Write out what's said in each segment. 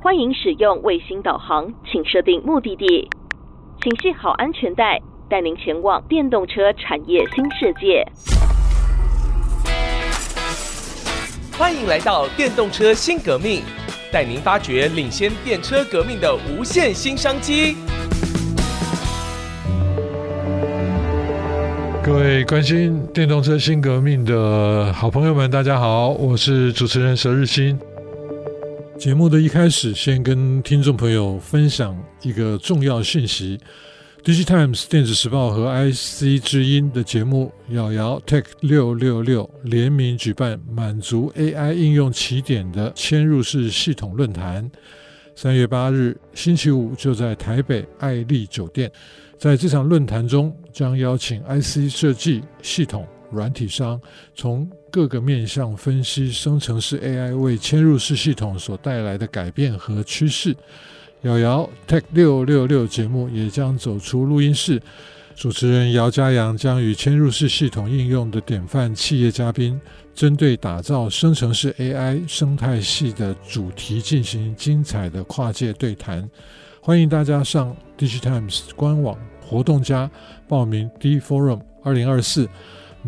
欢迎使用卫星导航，请设定目的地，请系好安全带，带您前往电动车产业新世界。欢迎来到电动车新革命，带您发掘领先电车革命的无限新商机。各位关心电动车新革命的好朋友们，大家好，我是主持人佘日新。节目的一开始，先跟听众朋友分享一个重要讯息：DigiTimes 电子时报和 IC 之音的节目“瑶瑶 Tech 六六六”联名举办满足 AI 应用起点的嵌入式系统论坛。三月八日星期五就在台北爱丽酒店。在这场论坛中，将邀请 IC 设计、系统、软体商，从各个面向分析生成式 AI 为嵌入式系统所带来的改变和趋势。瑶瑶 Tech 六六六节目也将走出录音室，主持人姚嘉阳将与嵌入式系统应用的典范企业嘉宾，针对打造生成式 AI 生态系的主题进行精彩的跨界对谈。欢迎大家上 DigiTimes 官网活动家报名 D Forum 二零二四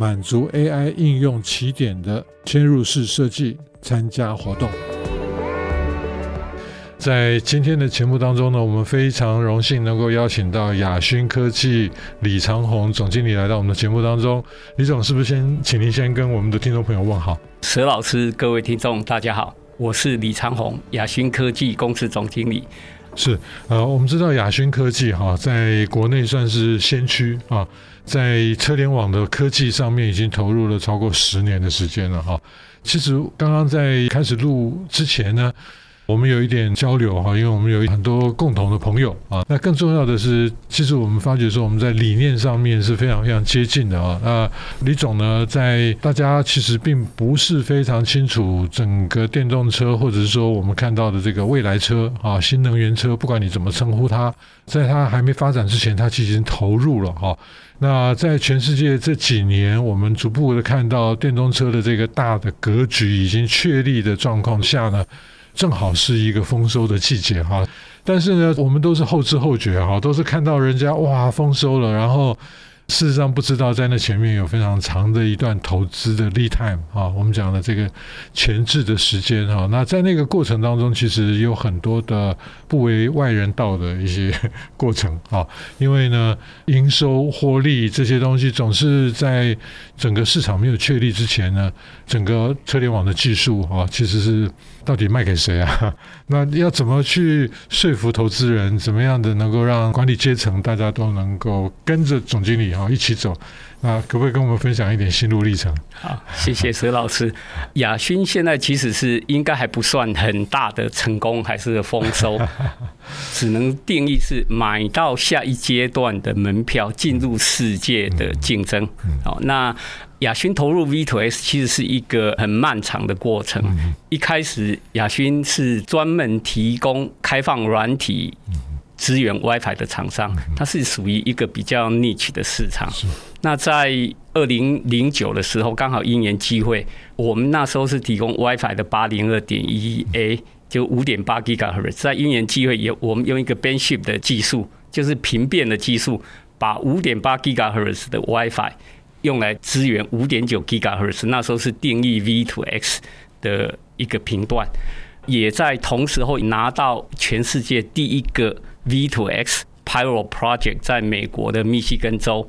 满足 AI 应用起点的嵌入式设计参加活动。在今天的节目当中呢，我们非常荣幸能够邀请到亚勋科技李长虹总经理来到我们的节目当中。李总，是不是先请您先跟我们的听众朋友问好？佘老师，各位听众，大家好，我是李长虹，亚勋科技公司总经理。是，呃，我们知道亚勋科技哈，在国内算是先驱啊，在车联网的科技上面已经投入了超过十年的时间了哈。其实刚刚在开始录之前呢。我们有一点交流哈，因为我们有很多共同的朋友啊。那更重要的是，其实我们发觉说我们在理念上面是非常非常接近的啊。那李总呢，在大家其实并不是非常清楚整个电动车，或者是说我们看到的这个未来车啊，新能源车，不管你怎么称呼它，在它还没发展之前，它其实已经投入了哈。那在全世界这几年，我们逐步的看到电动车的这个大的格局已经确立的状况下呢。正好是一个丰收的季节哈，但是呢，我们都是后知后觉哈，都是看到人家哇丰收了，然后。事实上不知道，在那前面有非常长的一段投资的 lead time 啊，我们讲的这个前置的时间哈。那在那个过程当中，其实有很多的不为外人道的一些 过程啊。因为呢，营收获利这些东西，总是在整个市场没有确立之前呢，整个车联网的技术啊，其实是到底卖给谁啊？那要怎么去说服投资人？怎么样的能够让管理阶层大家都能够跟着总经理啊？一起走，那可不可以跟我们分享一点心路历程？好，谢谢佘老师。亚勋现在其实是应该还不算很大的成功，还是丰收，只能定义是买到下一阶段的门票，进入世界的竞争。好，那亚勋投入 V2S 其实是一个很漫长的过程。一开始亚勋是专门提供开放软体。支援 WiFi 的厂商，它是属于一个比较 niche 的市场。那在二零零九的时候，刚好因缘机会，我们那时候是提供 WiFi 的八零二点一 A，就五点八 GHz。在因缘机会，也我们用一个 Bandship 的技术，就是频变的技术，把五点八 GHz 的 WiFi 用来支援五点九 GHz。那时候是定义 V to X 的一个频段，也在同时候拿到全世界第一个。V2X Pilot Project 在美国的密西根州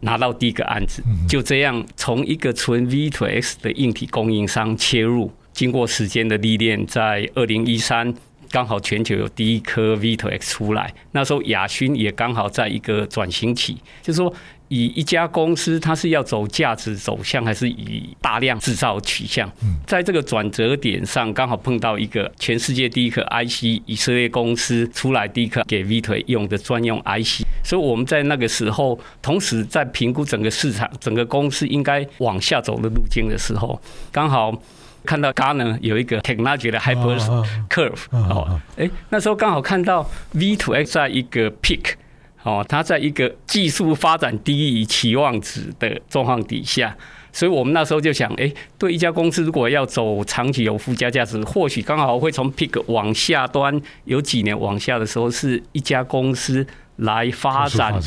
拿到第一个案子，就这样从一个纯 V2X 的硬体供应商切入，经过时间的历练，在二零一三刚好全球有第一颗 V2X 出来，那时候亚勋也刚好在一个转型期，就是说。以一家公司，它是要走价值走向，还是以大量制造取向？在这个转折点上，刚好碰到一个全世界第一颗 IC 以色列公司出来第一颗给 V 腿用的专用 IC，所以我们在那个时候，同时在评估整个市场、整个公司应该往下走的路径的时候，刚好看到 Gartner 有一个 Technology 的 Hyper Curve 哦，哎，那时候刚好看到 V2X 在一个 peak。哦，它在一个技术发展低于期望值的状况底下，所以我们那时候就想，哎，对一家公司如果要走长期有附加价值，或许刚好会从 pick 往下端有几年往下的时候，是一家公司来发展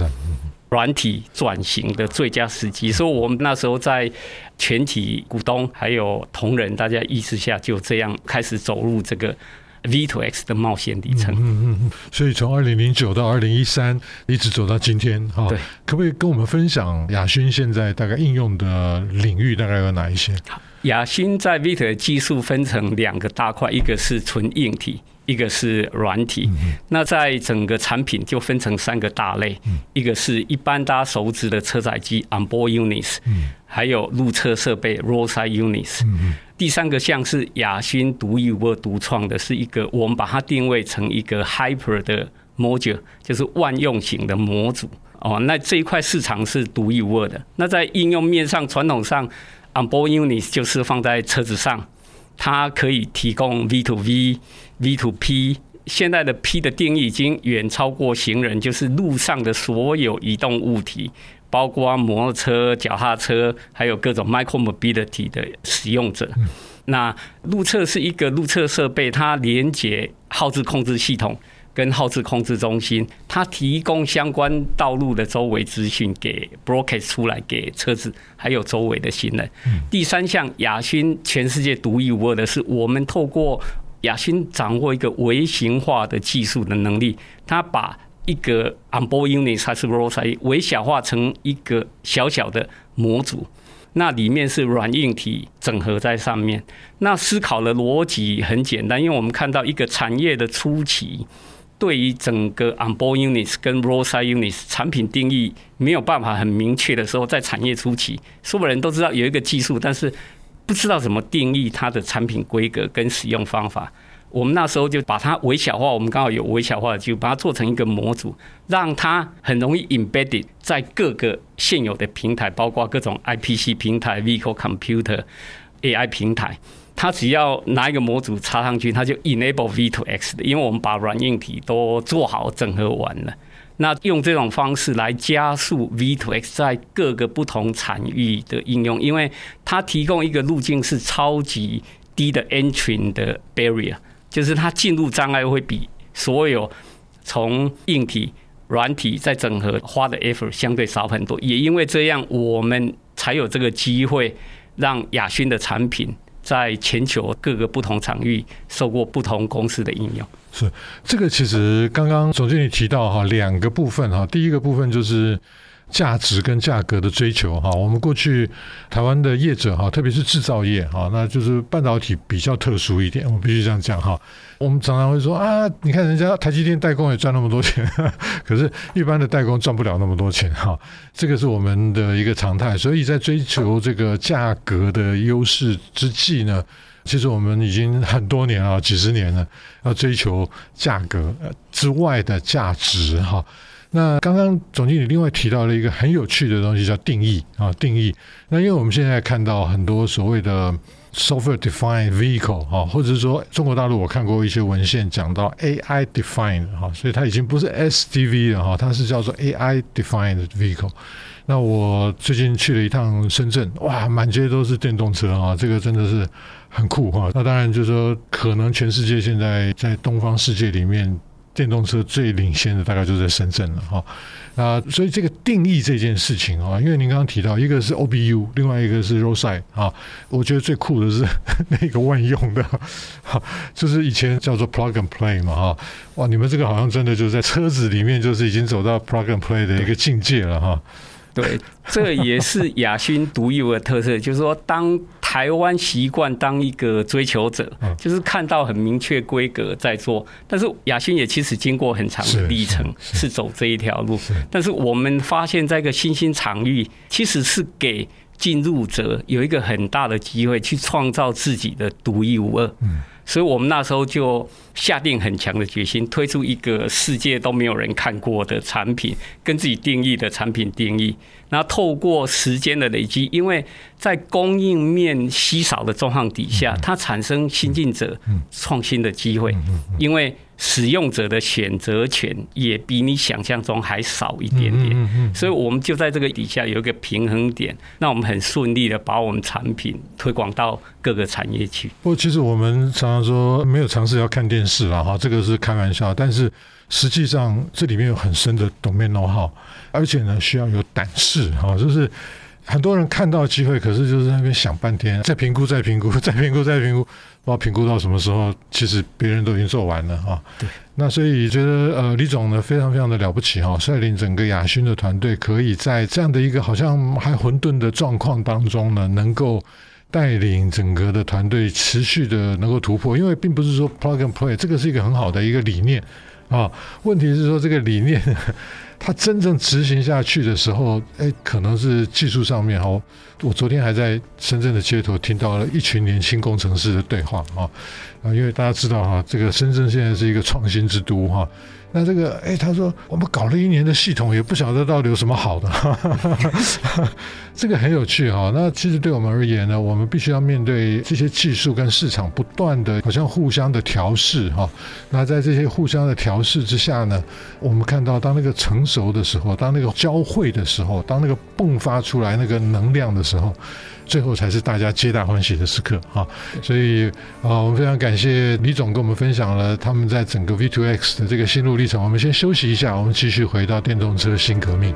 软体转型的最佳时机。所以我们那时候在全体股东还有同仁大家意识下，就这样开始走入这个。V to X 的冒险里程，嗯嗯嗯，所以从二零零九到二零一三，一直走到今天，哈，对，可不可以跟我们分享亚勋现在大概应用的领域大概有哪一些？亚勋在 V2X 的技术分成两个大块，一个是纯硬体，一个是软体。那在整个产品就分成三个大类，一个是一般大家熟知的车载机 （onboard units），还有路侧设备 （roadside units）。第三个项是亚勋独一无二独创的，是一个我们把它定位成一个 hyper 的 module，就是万用型的模组哦。那这一块市场是独一无二的。那在应用面上，传统上 onboard units 就是放在车子上，它可以提供 V to V、V to P。现在的 P 的定义已经远超过行人，就是路上的所有移动物体。包括摩托车、脚踏车，还有各种 micro mobility 的使用者。那路测是一个路测设备，它连接号志控制系统跟号志控制中心，它提供相关道路的周围资讯给 broadcast 出来给车子，还有周围的行人。第三项，亚勋全世界独一无二的是，我们透过亚勋掌握一个微型化的技术的能力，它把一个 onboard unit 还是 roadside 微小化成一个小小的模组，那里面是软硬体整合在上面。那思考的逻辑很简单，因为我们看到一个产业的初期，对于整个 onboard units 跟 r o s i d e units 产品定义没有办法很明确的时候，在产业初期，所有人都知道有一个技术，但是不知道怎么定义它的产品规格跟使用方法。我们那时候就把它微小化，我们刚好有微小化的，就把它做成一个模组，让它很容易 embedded 在各个现有的平台，包括各种 IPC 平台、Vehicle Computer、AI 平台。它只要拿一个模组插上去，它就 enable V2X 的，因为我们把软硬体都做好整合完了。那用这种方式来加速 V2X 在各个不同产域的应用，因为它提供一个路径是超级低的 entry 的 barrier。就是它进入障碍会比所有从硬体、软体再整合花的 effort 相对少很多，也因为这样，我们才有这个机会让亚勋的产品在全球各个不同场域受过不同公司的应用。是这个，其实刚刚总经理提到哈，两个部分哈，第一个部分就是。价值跟价格的追求哈，我们过去台湾的业者哈，特别是制造业哈，那就是半导体比较特殊一点，我必须这样讲哈。我们常常会说啊，你看人家台积电代工也赚那么多钱，可是一般的代工赚不了那么多钱哈。这个是我们的一个常态，所以在追求这个价格的优势之际呢，其实我们已经很多年啊，几十年了，要追求价格之外的价值哈。那刚刚总经理另外提到了一个很有趣的东西，叫定义啊，定义。那因为我们现在看到很多所谓的 software defined vehicle 哈，或者是说中国大陆我看过一些文献讲到 AI defined 哈，所以它已经不是 SDV 了哈，它是叫做 AI defined vehicle。那我最近去了一趟深圳，哇，满街都是电动车啊，这个真的是很酷哈。那当然就是说，可能全世界现在在东方世界里面。电动车最领先的大概就在深圳了哈，那所以这个定义这件事情啊，因为您刚刚提到一个是 OBU，另外一个是 Roadside 啊，我觉得最酷的是 那个万用的，就是以前叫做 Plug and Play 嘛哈，哇，你们这个好像真的就是在车子里面就是已经走到 Plug and Play 的一个境界了哈。对，这也是亚勋独有的特色，就是说，当台湾习惯当一个追求者，就是看到很明确规格在做，但是亚勋也其实经过很长的历程，是走这一条路。但是我们发现，在一个新兴场域，其实是给进入者有一个很大的机会去创造自己的独一无二。所以我们那时候就下定很强的决心，推出一个世界都没有人看过的产品，跟自己定义的产品定义。那透过时间的累积，因为在供应面稀少的状况底下，它产生新进者创新的机会。因为使用者的选择权也比你想象中还少一点点，所以我们就在这个底下有一个平衡点，那我们很顺利的把我们产品推广到各个产业去。不过，其实我们常常说没有尝试要看电视了哈，这个是开玩笑，但是实际上这里面有很深的 domain know-how，而且呢需要有胆识哈，就是。很多人看到机会，可是就是在那边想半天，再评估，再评估，再评估，再评估，不知道评估到什么时候，其实别人都已经做完了啊。对，那所以觉得呃，李总呢非常非常的了不起哈，率领整个亚勋的团队，可以在这样的一个好像还混沌的状况当中呢，能够带领整个的团队持续的能够突破，因为并不是说 plug and play，这个是一个很好的一个理念啊。问题是说这个理念。他真正执行下去的时候，哎，可能是技术上面哈。我昨天还在深圳的街头听到了一群年轻工程师的对话啊，啊，因为大家知道哈，这个深圳现在是一个创新之都哈。那这个，哎，他说我们搞了一年的系统，也不晓得到底有什么好的，这个很有趣哈。那其实对我们而言呢，我们必须要面对这些技术跟市场不断的，好像互相的调试哈。那在这些互相的调试之下呢，我们看到当那个成熟的时候，当那个交汇的时候，当那个迸发出来那个能量的时候。最后才是大家皆大欢喜的时刻哈，所以啊，我们非常感谢李总跟我们分享了他们在整个 V2X 的这个心路历程。我们先休息一下，我们继续回到电动车新革命。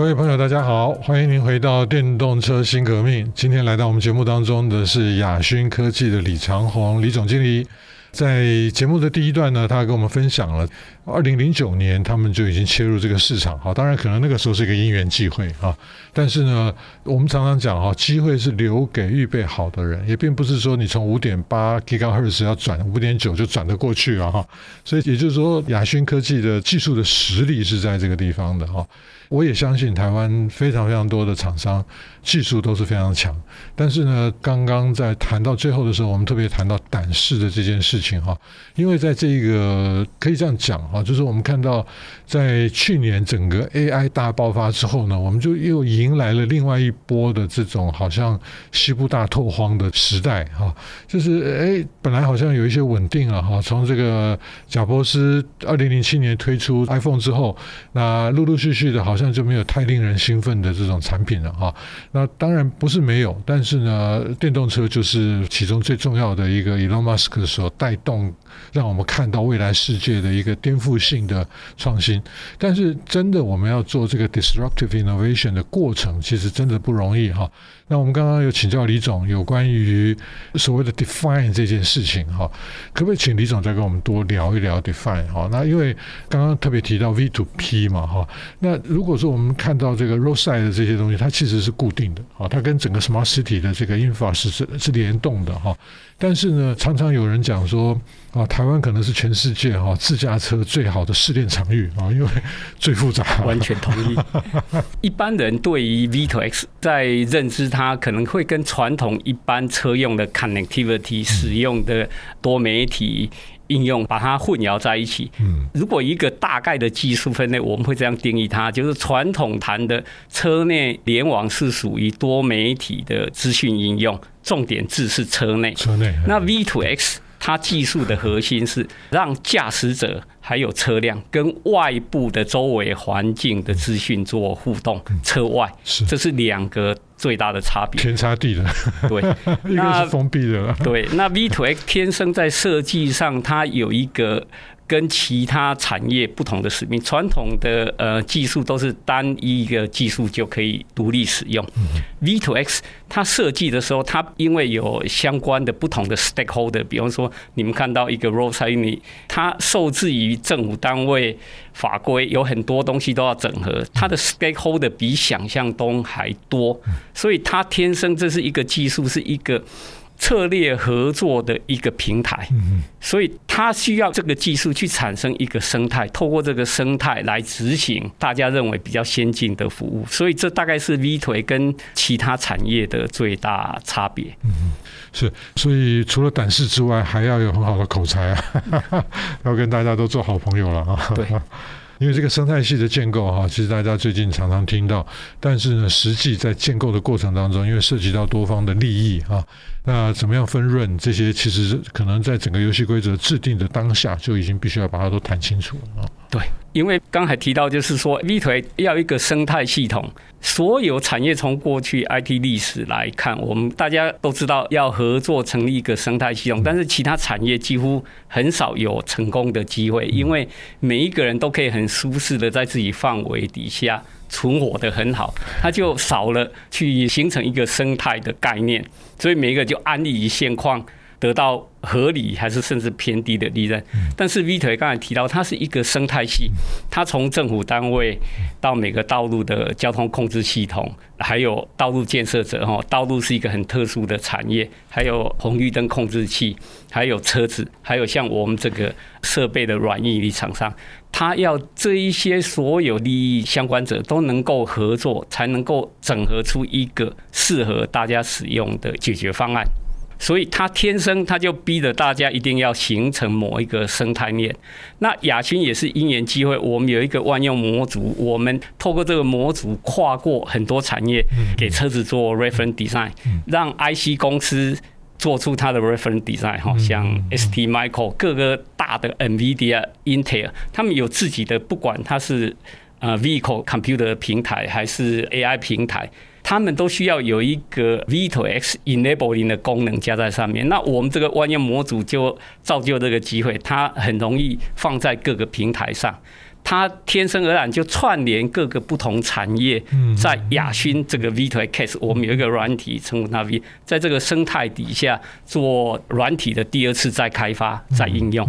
各位朋友，大家好，欢迎您回到电动车新革命。今天来到我们节目当中的是雅勋科技的李长宏李总经理。在节目的第一段呢，他跟我们分享了二零零九年他们就已经切入这个市场。好，当然可能那个时候是一个因缘际会啊，但是呢，我们常常讲哈，机会是留给预备好的人，也并不是说你从五点八 GHz 要转五点九就转得过去了哈。所以也就是说，亚勋科技的技术的实力是在这个地方的哈。我也相信台湾非常非常多的厂商技术都是非常强，但是呢，刚刚在谈到最后的时候，我们特别谈到胆识的这件事情哈，因为在这个可以这样讲哈，就是我们看到在去年整个 AI 大爆发之后呢，我们就又迎来了另外一波的这种好像西部大拓荒的时代哈，就是哎，本来好像有一些稳定了哈，从这个贾伯斯二零零七年推出 iPhone 之后，那陆陆续续的好像。就没有太令人兴奋的这种产品了哈。那当然不是没有，但是呢，电动车就是其中最重要的一个 Elon Musk 所带带动，让我们看到未来世界的一个颠覆性的创新。但是真的，我们要做这个 disruptive innovation 的过程，其实真的不容易哈。那我们刚刚有请教李总有关于所谓的 define 这件事情哈，可不可以请李总再跟我们多聊一聊 define 哈？那因为刚刚特别提到 V to P 嘛哈，那如果说我们看到这个 roadside 的这些东西，它其实是固定的啊，它跟整个 smart city 的这个 infra 是是是联动的哈。但是呢，常常有人讲说啊，台湾可能是全世界哈自驾车最好的试炼场域啊，因为最复杂。完全同意。一般人对于 V to X 在认知，它可能会跟传统一般车用的 connectivity 使用的多媒体应用把它混淆在一起。嗯，如果一个大概的技术分类，我们会这样定义它，就是传统谈的车内联网是属于多媒体的资讯应用。重点字是车内，车内。那 V to X 它技术的核心是让驾驶者还有车辆跟外部的周围环境的资讯做互动，车外是，这是两个最大的差别，天差地的。对，一个是封闭的。对，那 V2X 天生在设计上，它有一个。跟其他产业不同的使命，传统的呃技术都是单一一个技术就可以独立使用。，V to X 它设计的时候，它因为有相关的不同的 stakeholder，比方说你们看到一个 roadside unit，它受制于政府单位法规，有很多东西都要整合，它的 stakeholder 比想象中还多，所以它天生这是一个技术，是一个。策略合作的一个平台，所以它需要这个技术去产生一个生态，透过这个生态来执行大家认为比较先进的服务，所以这大概是 V2X 跟其他产业的最大差别。嗯，是，所以除了胆识之外，还要有很好的口才啊，要跟大家都做好朋友了啊。对。因为这个生态系的建构哈，其实大家最近常常听到，但是呢，实际在建构的过程当中，因为涉及到多方的利益啊，那怎么样分润这些，其实可能在整个游戏规则制定的当下就已经必须要把它都谈清楚了啊。对，因为刚才提到就是说，V 腿要一个生态系统，所有产业从过去 IT 历史来看，我们大家都知道要合作成立一个生态系统，但是其他产业几乎很少有成功的机会，因为每一个人都可以很舒适的在自己范围底下存活得很好，它就少了去形成一个生态的概念，所以每一个就安逸于现况。得到合理还是甚至偏低的利润，但是 V 腿刚才提到，它是一个生态系，它从政府单位到每个道路的交通控制系统，还有道路建设者哈，道路是一个很特殊的产业，还有红绿灯控制器，还有车子，还有像我们这个设备的软硬体厂商，他要这一些所有利益相关者都能够合作，才能够整合出一个适合大家使用的解决方案。所以他天生他就逼着大家一定要形成某一个生态链。那亚勋也是因缘机会，我们有一个万用模组，我们透过这个模组跨过很多产业，给车子做 reference design，让 IC 公司做出它的 reference design 哈，像 ST Micro 各个大的 NVIDIA、Intel，他们有自己的，不管它是呃 vehicle computer 平台还是 AI 平台。他们都需要有一个 Vito X enabling 的功能加在上面，那我们这个万用模组就造就这个机会，它很容易放在各个平台上。它天生而然就串联各个不同产业，在亚勋这个 V2X，我们有一个软体称呼它 V，在这个生态底下做软体的第二次再开发、再应用，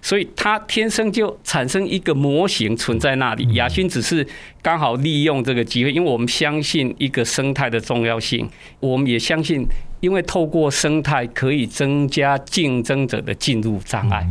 所以它天生就产生一个模型存在那里。亚勋只是刚好利用这个机会，因为我们相信一个生态的重要性，我们也相信。因为透过生态可以增加竞争者的进入障碍，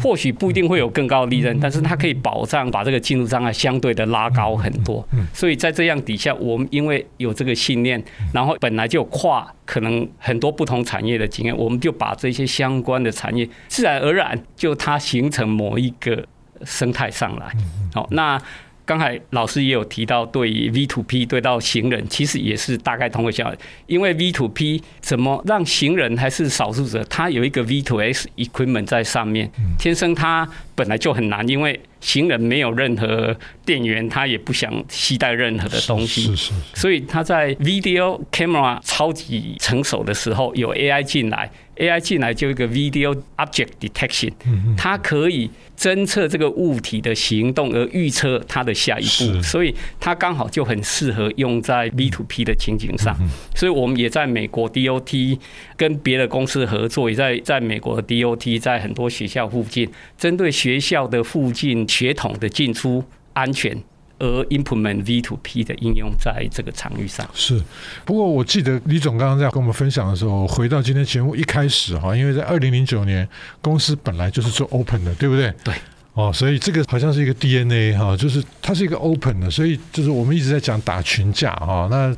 或许不一定会有更高的利润，但是它可以保障把这个进入障碍相对的拉高很多。所以在这样底下，我们因为有这个信念，然后本来就跨可能很多不同产业的经验，我们就把这些相关的产业自然而然就它形成某一个生态上来。好，那。刚才老师也有提到，对于 V to P 对到行人，其实也是大概同个效应。因为 V to P 怎么让行人还是少数者，他有一个 V to S equipment 在上面，天生他本来就很难，因为行人没有任何电源，他也不想携带任何的东西，所以他在 video camera 超级成熟的时候，有 AI 进来，AI 进来就一个 video object detection，它可以。侦测这个物体的行动，而预测它的下一步，所以它刚好就很适合用在 B to P 的情景上。所以我们也在美国 DOT 跟别的公司合作，也在在美国的 DOT 在很多学校附近，针对学校的附近血统的进出安全。而 implement V to P 的应用在这个场域上是，不过我记得李总刚刚在跟我们分享的时候，回到今天节目一开始哈，因为在二零零九年公司本来就是做 open 的，对不对？对，哦，所以这个好像是一个 DNA 哈，就是它是一个 open 的，所以就是我们一直在讲打群架哈，那。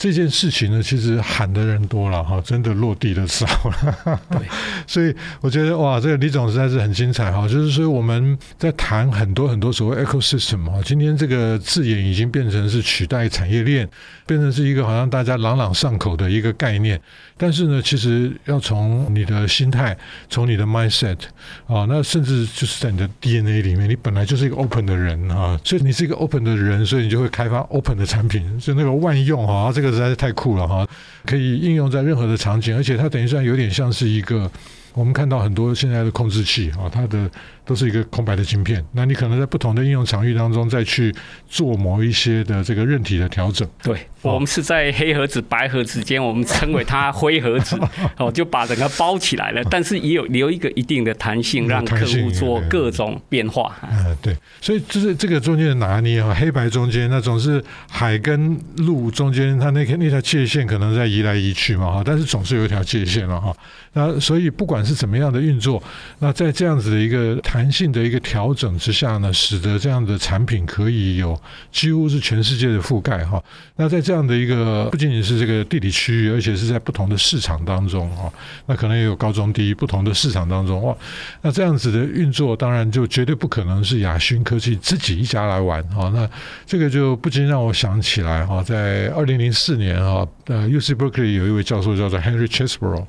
这件事情呢，其实喊的人多了哈，真的落地的少了。对，所以我觉得哇，这个李总实在是很精彩哈。就是说我们在谈很多很多所谓 ecosystem 哈，今天这个字眼已经变成是取代产业链，变成是一个好像大家朗朗上口的一个概念。但是呢，其实要从你的心态，从你的 mindset 啊，那甚至就是在你的 DNA 里面，你本来就是一个 open 的人哈，所以你是一个 open 的人，所以你就会开发 open 的产品，就那个万用哈，这个。实在是太酷了哈，可以应用在任何的场景，而且它等于算有点像是一个，我们看到很多现在的控制器啊，它的。都是一个空白的晶片，那你可能在不同的应用场域当中再去做某一些的这个韧体的调整。对，我们是在黑盒子、白盒子间，我们称为它灰盒子，哦，就把整个包起来了，但是也有留一个一定的弹性，让客户做各种变化。嗯，对，所以就是这个中间的拿捏啊，黑白中间那总是海跟陆中间，它那个那条界限可能在移来移去嘛哈，但是总是有一条界限了哈。那所以不管是怎么样的运作，那在这样子的一个弹弹性的一个调整之下呢，使得这样的产品可以有几乎是全世界的覆盖哈。那在这样的一个不仅仅是这个地理区域，而且是在不同的市场当中哈，那可能也有高中低不同的市场当中哇，那这样子的运作当然就绝对不可能是亚勋科技自己一家来玩哈。那这个就不禁让我想起来哈，在二零零四年哈，呃，UC Berkeley 有一位教授叫做 Henry Chesebro，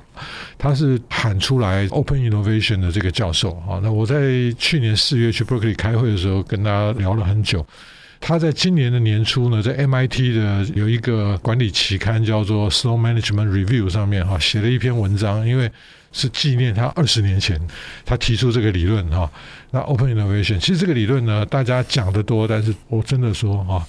他是喊出来 Open Innovation 的这个教授啊。那我在去年四月去 Berkeley 开会的时候，跟他聊了很久。他在今年的年初呢，在 MIT 的有一个管理期刊叫做 Slow Management Review 上面哈，写了一篇文章，因为是纪念他二十年前他提出这个理论哈。那 Open Innovation 其实这个理论呢，大家讲得多，但是我真的说哈。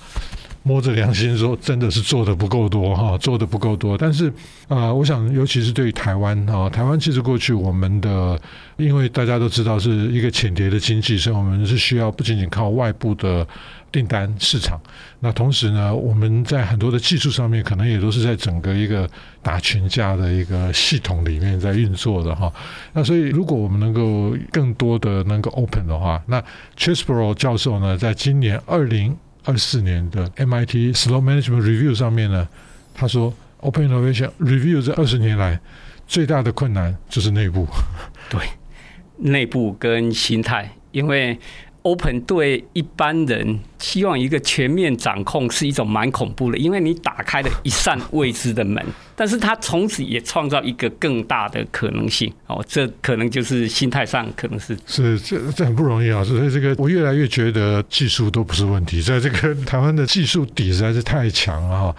摸着良心说，真的是做的不够多哈，做的不够多。但是啊、我想，尤其是对于台湾哈，台湾其实过去我们的，因为大家都知道是一个浅碟的经济，所以我们是需要不仅仅靠外部的订单市场。那同时呢，我们在很多的技术上面，可能也都是在整个一个打群架的一个系统里面在运作的哈。那所以，如果我们能够更多的能够 open 的话，那 Chesebro 教授呢，在今年二零。二四年的 MIT Slow Management Review 上面呢，他说 Open Innovation Review 这二十年来最大的困难就是内部，对，内部跟心态，因为。Open 对一般人希望一个全面掌控是一种蛮恐怖的，因为你打开了一扇未知的门，但是它从此也创造一个更大的可能性。哦，这可能就是心态上可能是是这这很不容易啊。所以这个我越来越觉得技术都不是问题，在这个 台湾的技术底实在是太强了哈。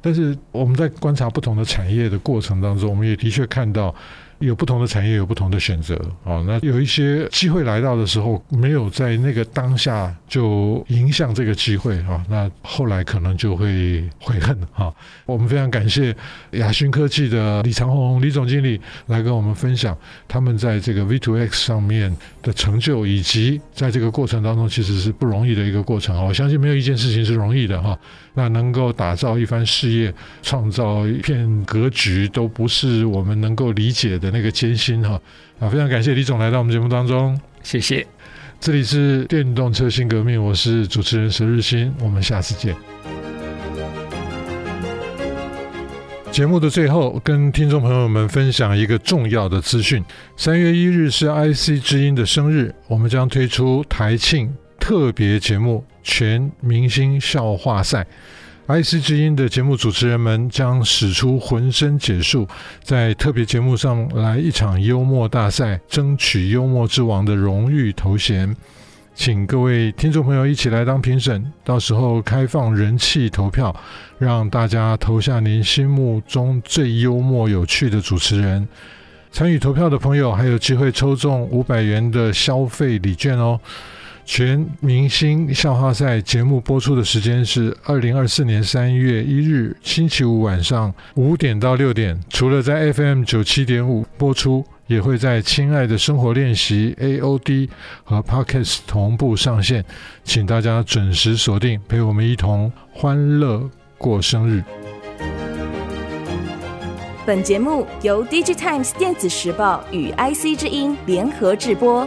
但是我们在观察不同的产业的过程当中，我们也的确看到。有不同的产业，有不同的选择啊。那有一些机会来到的时候，没有在那个当下就迎向这个机会啊。那后来可能就会悔恨啊。我们非常感谢亚勋科技的李长宏李总经理来跟我们分享他们在这个 V2X 上面的成就，以及在这个过程当中其实是不容易的一个过程啊。我相信没有一件事情是容易的哈。那能够打造一番事业，创造一片格局，都不是我们能够理解的。那个艰辛哈啊，非常感谢李总来到我们节目当中，谢谢。这里是电动车新革命，我是主持人佘日新，我们下次见。节目的最后，跟听众朋友们分享一个重要的资讯：三月一日是 IC 之音的生日，我们将推出台庆特别节目——全明星笑话赛。IC 之音的节目主持人们将使出浑身解数，在特别节目上来一场幽默大赛，争取幽默之王的荣誉头衔。请各位听众朋友一起来当评审，到时候开放人气投票，让大家投下您心目中最幽默有趣的主持人。参与投票的朋友还有机会抽中五百元的消费礼券哦。全明星笑话赛节目播出的时间是二零二四年三月一日星期五晚上五点到六点。除了在 FM 九七点五播出，也会在《亲爱的生活练习》AOD 和 Podcast 同步上线，请大家准时锁定，陪我们一同欢乐过生日。本节目由 DigiTimes 电子时报与 IC 之音联合制播。